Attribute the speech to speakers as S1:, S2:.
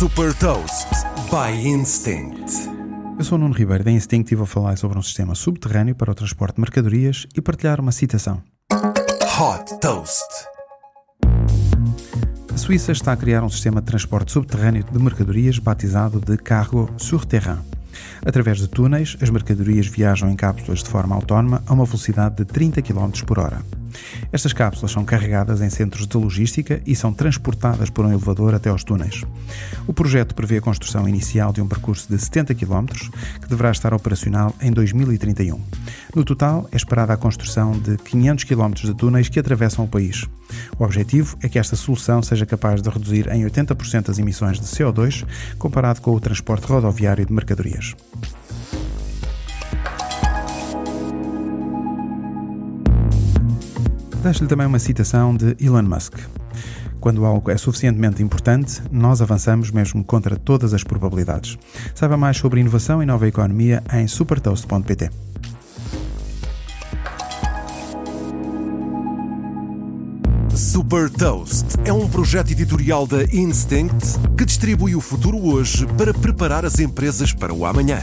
S1: Super Toast by Instinct.
S2: Eu sou o Nuno Ribeiro da Instinct e vou falar sobre um sistema subterrâneo para o transporte de mercadorias e partilhar uma citação.
S1: Hot Toast.
S2: A Suíça está a criar um sistema de transporte subterrâneo de mercadorias batizado de Cargo sur Terrain. Através de túneis, as mercadorias viajam em cápsulas de forma autónoma a uma velocidade de 30 km por hora. Estas cápsulas são carregadas em centros de logística e são transportadas por um elevador até aos túneis. O projeto prevê a construção inicial de um percurso de 70 km, que deverá estar operacional em 2031. No total, é esperada a construção de 500 km de túneis que atravessam o país. O objetivo é que esta solução seja capaz de reduzir em 80% as emissões de CO2 comparado com o transporte rodoviário de mercadorias. Deixo-lhe também uma citação de Elon Musk. Quando algo é suficientemente importante, nós avançamos mesmo contra todas as probabilidades. Saiba mais sobre inovação e nova economia em supertoast.pt.
S1: Super Toast é um projeto editorial da Instinct que distribui o futuro hoje para preparar as empresas para o amanhã.